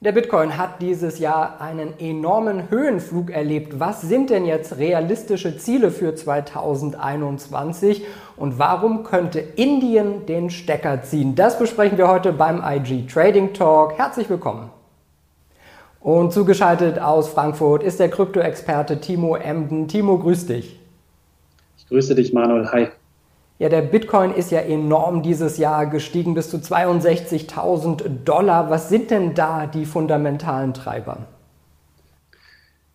Der Bitcoin hat dieses Jahr einen enormen Höhenflug erlebt. Was sind denn jetzt realistische Ziele für 2021 und warum könnte Indien den Stecker ziehen? Das besprechen wir heute beim IG Trading Talk. Herzlich willkommen. Und zugeschaltet aus Frankfurt ist der Krypto-Experte Timo Emden. Timo, grüß dich. Ich grüße dich, Manuel. Hi. Ja, der Bitcoin ist ja enorm dieses Jahr gestiegen bis zu 62.000 Dollar. Was sind denn da die fundamentalen Treiber?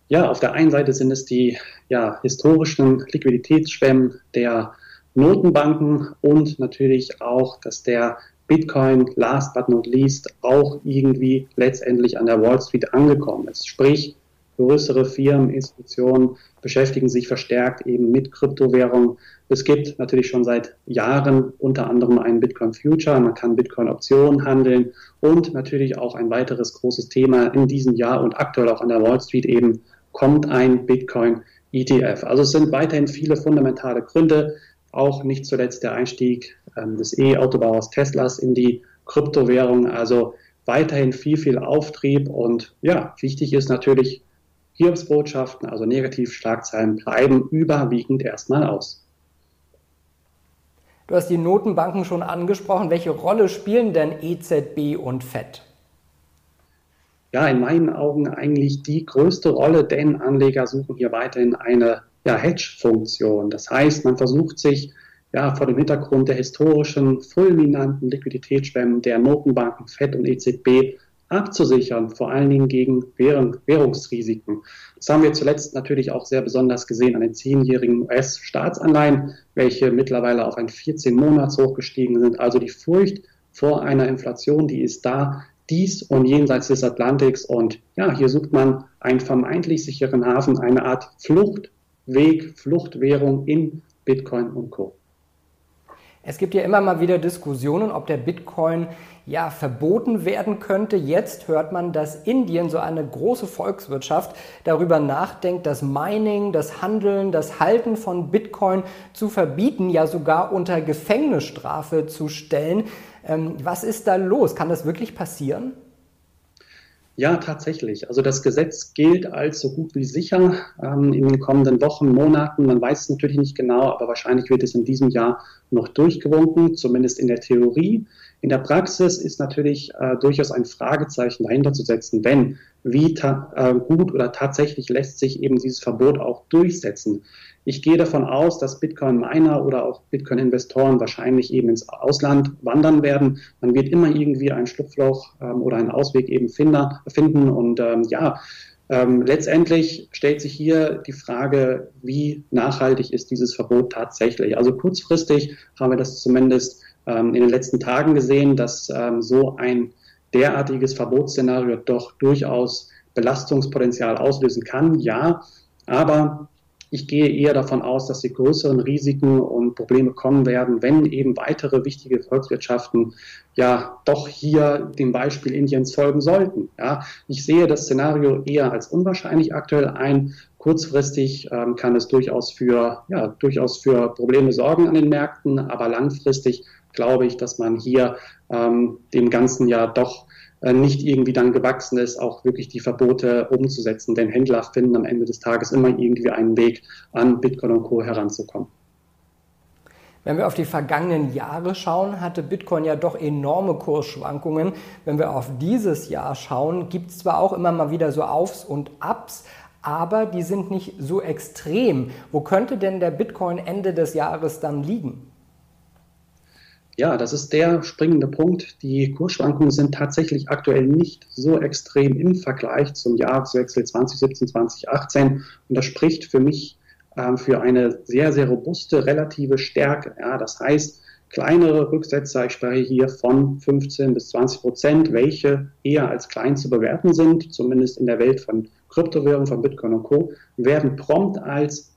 Ja, auf der einen Seite sind es die ja, historischen Liquiditätsschwemmen der Notenbanken und natürlich auch, dass der Bitcoin last but not least auch irgendwie letztendlich an der Wall Street angekommen ist. Sprich, größere Firmen, Institutionen beschäftigen sich verstärkt eben mit Kryptowährungen. Es gibt natürlich schon seit Jahren unter anderem einen Bitcoin Future, man kann Bitcoin Optionen handeln und natürlich auch ein weiteres großes Thema in diesem Jahr und aktuell auch an der Wall Street eben kommt ein Bitcoin ETF. Also es sind weiterhin viele fundamentale Gründe, auch nicht zuletzt der Einstieg ähm, des E-Autobauers Teslas in die Kryptowährung. Also weiterhin viel, viel Auftrieb und ja, wichtig ist natürlich, Hiobsbotschaften, also Negativschlagzeilen, bleiben überwiegend erstmal aus. Du hast die Notenbanken schon angesprochen. Welche Rolle spielen denn EZB und FED? Ja, in meinen Augen eigentlich die größte Rolle, denn Anleger suchen hier weiterhin eine ja, Hedge-Funktion. Das heißt, man versucht sich ja, vor dem Hintergrund der historischen fulminanten Liquiditätsschwemmen der Notenbanken FED und EZB abzusichern, vor allen Dingen gegen Währung, Währungsrisiken. Das haben wir zuletzt natürlich auch sehr besonders gesehen an den zehnjährigen US-Staatsanleihen, welche mittlerweile auf ein 14-Monats-Hoch gestiegen sind. Also die Furcht vor einer Inflation, die ist da, dies und jenseits des Atlantiks. Und ja, hier sucht man einen vermeintlich sicheren Hafen, eine Art Fluchtweg, Fluchtwährung in Bitcoin und Co. Es gibt ja immer mal wieder Diskussionen, ob der Bitcoin ja verboten werden könnte. Jetzt hört man, dass Indien, so eine große Volkswirtschaft, darüber nachdenkt, das Mining, das Handeln, das Halten von Bitcoin zu verbieten, ja sogar unter Gefängnisstrafe zu stellen. Ähm, was ist da los? Kann das wirklich passieren? Ja, tatsächlich. Also das Gesetz gilt als so gut wie sicher ähm, in den kommenden Wochen, Monaten. Man weiß es natürlich nicht genau, aber wahrscheinlich wird es in diesem Jahr noch durchgewunken, zumindest in der Theorie. In der Praxis ist natürlich äh, durchaus ein Fragezeichen dahinter zu setzen, wenn wie äh, gut oder tatsächlich lässt sich eben dieses Verbot auch durchsetzen. Ich gehe davon aus, dass Bitcoin-Miner oder auch Bitcoin-Investoren wahrscheinlich eben ins Ausland wandern werden. Man wird immer irgendwie ein Schlupfloch ähm, oder einen Ausweg eben finden. Und ähm, ja, ähm, letztendlich stellt sich hier die Frage, wie nachhaltig ist dieses Verbot tatsächlich? Also kurzfristig haben wir das zumindest in den letzten Tagen gesehen, dass ähm, so ein derartiges Verbotsszenario doch durchaus Belastungspotenzial auslösen kann. Ja, aber ich gehe eher davon aus, dass die größeren Risiken und Probleme kommen werden, wenn eben weitere wichtige Volkswirtschaften ja doch hier dem Beispiel Indiens folgen sollten. Ja, ich sehe das Szenario eher als unwahrscheinlich aktuell ein. Kurzfristig ähm, kann es durchaus für, ja, durchaus für Probleme sorgen an den Märkten, aber langfristig glaube ich, dass man hier ähm, dem Ganzen ja doch äh, nicht irgendwie dann gewachsen ist, auch wirklich die Verbote umzusetzen. Denn Händler finden am Ende des Tages immer irgendwie einen Weg, an Bitcoin und Co. heranzukommen. Wenn wir auf die vergangenen Jahre schauen, hatte Bitcoin ja doch enorme Kursschwankungen. Wenn wir auf dieses Jahr schauen, gibt es zwar auch immer mal wieder so Aufs und Abs, aber die sind nicht so extrem. Wo könnte denn der Bitcoin Ende des Jahres dann liegen? Ja, das ist der springende Punkt. Die Kursschwankungen sind tatsächlich aktuell nicht so extrem im Vergleich zum Jahreswechsel 2017, 2018. Und das spricht für mich äh, für eine sehr, sehr robuste relative Stärke. Ja, das heißt, kleinere Rücksetzer, ich spreche hier von 15 bis 20 Prozent, welche eher als klein zu bewerten sind, zumindest in der Welt von Kryptowährungen, von Bitcoin und Co., werden prompt als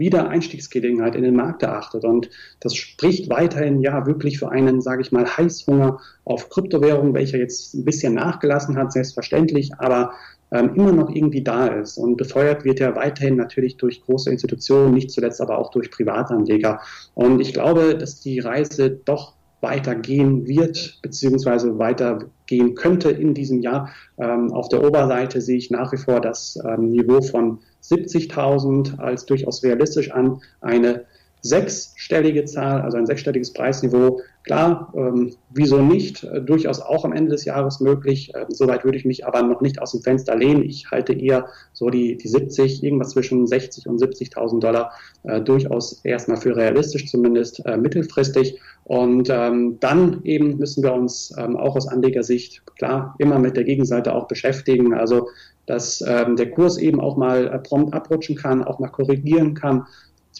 wieder Einstiegsgelegenheit in den Markt erachtet. Und das spricht weiterhin ja wirklich für einen, sage ich mal, Heißhunger auf Kryptowährungen, welcher jetzt ein bisschen nachgelassen hat, selbstverständlich, aber ähm, immer noch irgendwie da ist. Und befeuert wird er weiterhin natürlich durch große Institutionen, nicht zuletzt aber auch durch Privatanleger. Und ich glaube, dass die Reise doch weitergehen wird, beziehungsweise weitergehen könnte in diesem Jahr. Ähm, auf der Oberseite sehe ich nach wie vor das ähm, Niveau von 70.000 als durchaus realistisch an. Eine sechsstellige Zahl, also ein sechsstelliges Preisniveau. Klar, ähm, wieso nicht? Äh, durchaus auch am Ende des Jahres möglich. Äh, Soweit würde ich mich aber noch nicht aus dem Fenster lehnen. Ich halte eher so die, die 70, irgendwas zwischen 60 und 70.000 Dollar äh, durchaus erstmal für realistisch, zumindest äh, mittelfristig. Und ähm, dann eben müssen wir uns ähm, auch aus Anlegersicht klar immer mit der Gegenseite auch beschäftigen. Also dass ähm, der Kurs eben auch mal äh, prompt abrutschen kann, auch mal korrigieren kann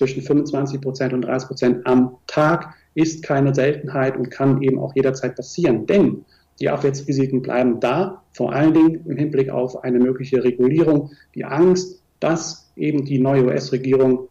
zwischen 25 Prozent und 30 Prozent am Tag ist keine Seltenheit und kann eben auch jederzeit passieren. Denn die Abwärtsrisiken bleiben da, vor allen Dingen im Hinblick auf eine mögliche Regulierung. Die Angst, dass eben die neue US-Regierung,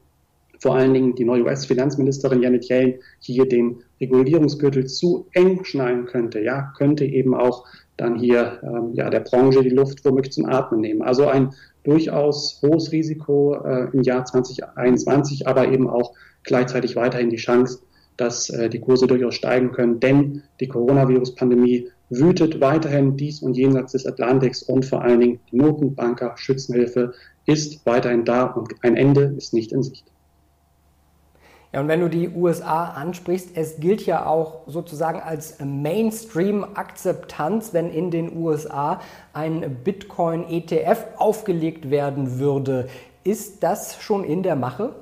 vor allen Dingen die neue US-Finanzministerin Janet Yellen, hier den Regulierungsgürtel zu eng schneiden könnte, ja, könnte eben auch dann hier ähm, ja, der Branche die Luft womöglich zum Atmen nehmen. Also ein durchaus hohes Risiko äh, im Jahr 2021, aber eben auch gleichzeitig weiterhin die Chance, dass äh, die Kurse durchaus steigen können, denn die Coronavirus-Pandemie wütet weiterhin dies und jenseits des Atlantiks und vor allen Dingen die Notenbanker Schützenhilfe ist weiterhin da und ein Ende ist nicht in Sicht. Ja, und wenn du die USA ansprichst, es gilt ja auch sozusagen als Mainstream-Akzeptanz, wenn in den USA ein Bitcoin-ETF aufgelegt werden würde. Ist das schon in der Mache?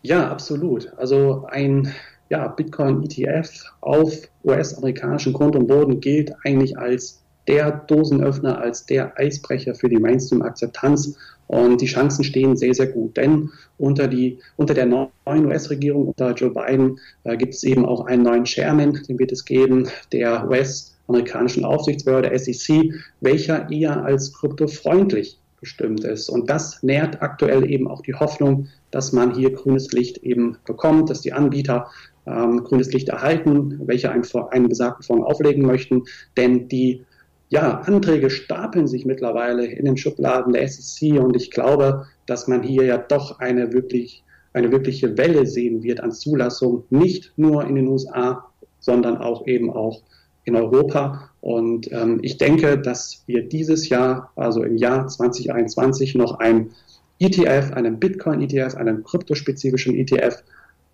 Ja, absolut. Also ein ja, Bitcoin-ETF auf US-amerikanischen Grund und Boden gilt eigentlich als der Dosenöffner, als der Eisbrecher für die Mainstream-Akzeptanz. Und die Chancen stehen sehr, sehr gut, denn unter, die, unter der neuen US-Regierung, unter Joe Biden, äh, gibt es eben auch einen neuen Chairman, den wird es geben, der US-amerikanischen Aufsichtsbehörde SEC, welcher eher als kryptofreundlich bestimmt ist. Und das nährt aktuell eben auch die Hoffnung, dass man hier grünes Licht eben bekommt, dass die Anbieter ähm, grünes Licht erhalten, welche einen, einen besagten Fonds auflegen möchten. Denn die ja, Anträge stapeln sich mittlerweile in den Schubladen der SEC und ich glaube, dass man hier ja doch eine wirklich eine wirkliche Welle sehen wird an Zulassung, nicht nur in den USA, sondern auch eben auch in Europa. Und ähm, ich denke, dass wir dieses Jahr, also im Jahr 2021, noch ein ETF, einen Bitcoin-ETF, einen kryptospezifischen ETF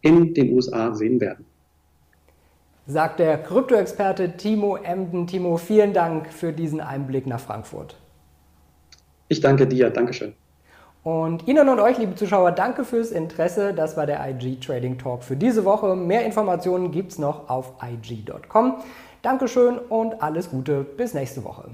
in den USA sehen werden sagt der Kryptoexperte Timo Emden. Timo, vielen Dank für diesen Einblick nach Frankfurt. Ich danke dir, Dankeschön. Und Ihnen und euch, liebe Zuschauer, danke fürs Interesse. Das war der IG Trading Talk für diese Woche. Mehr Informationen gibt es noch auf IG.com. Dankeschön und alles Gute. Bis nächste Woche.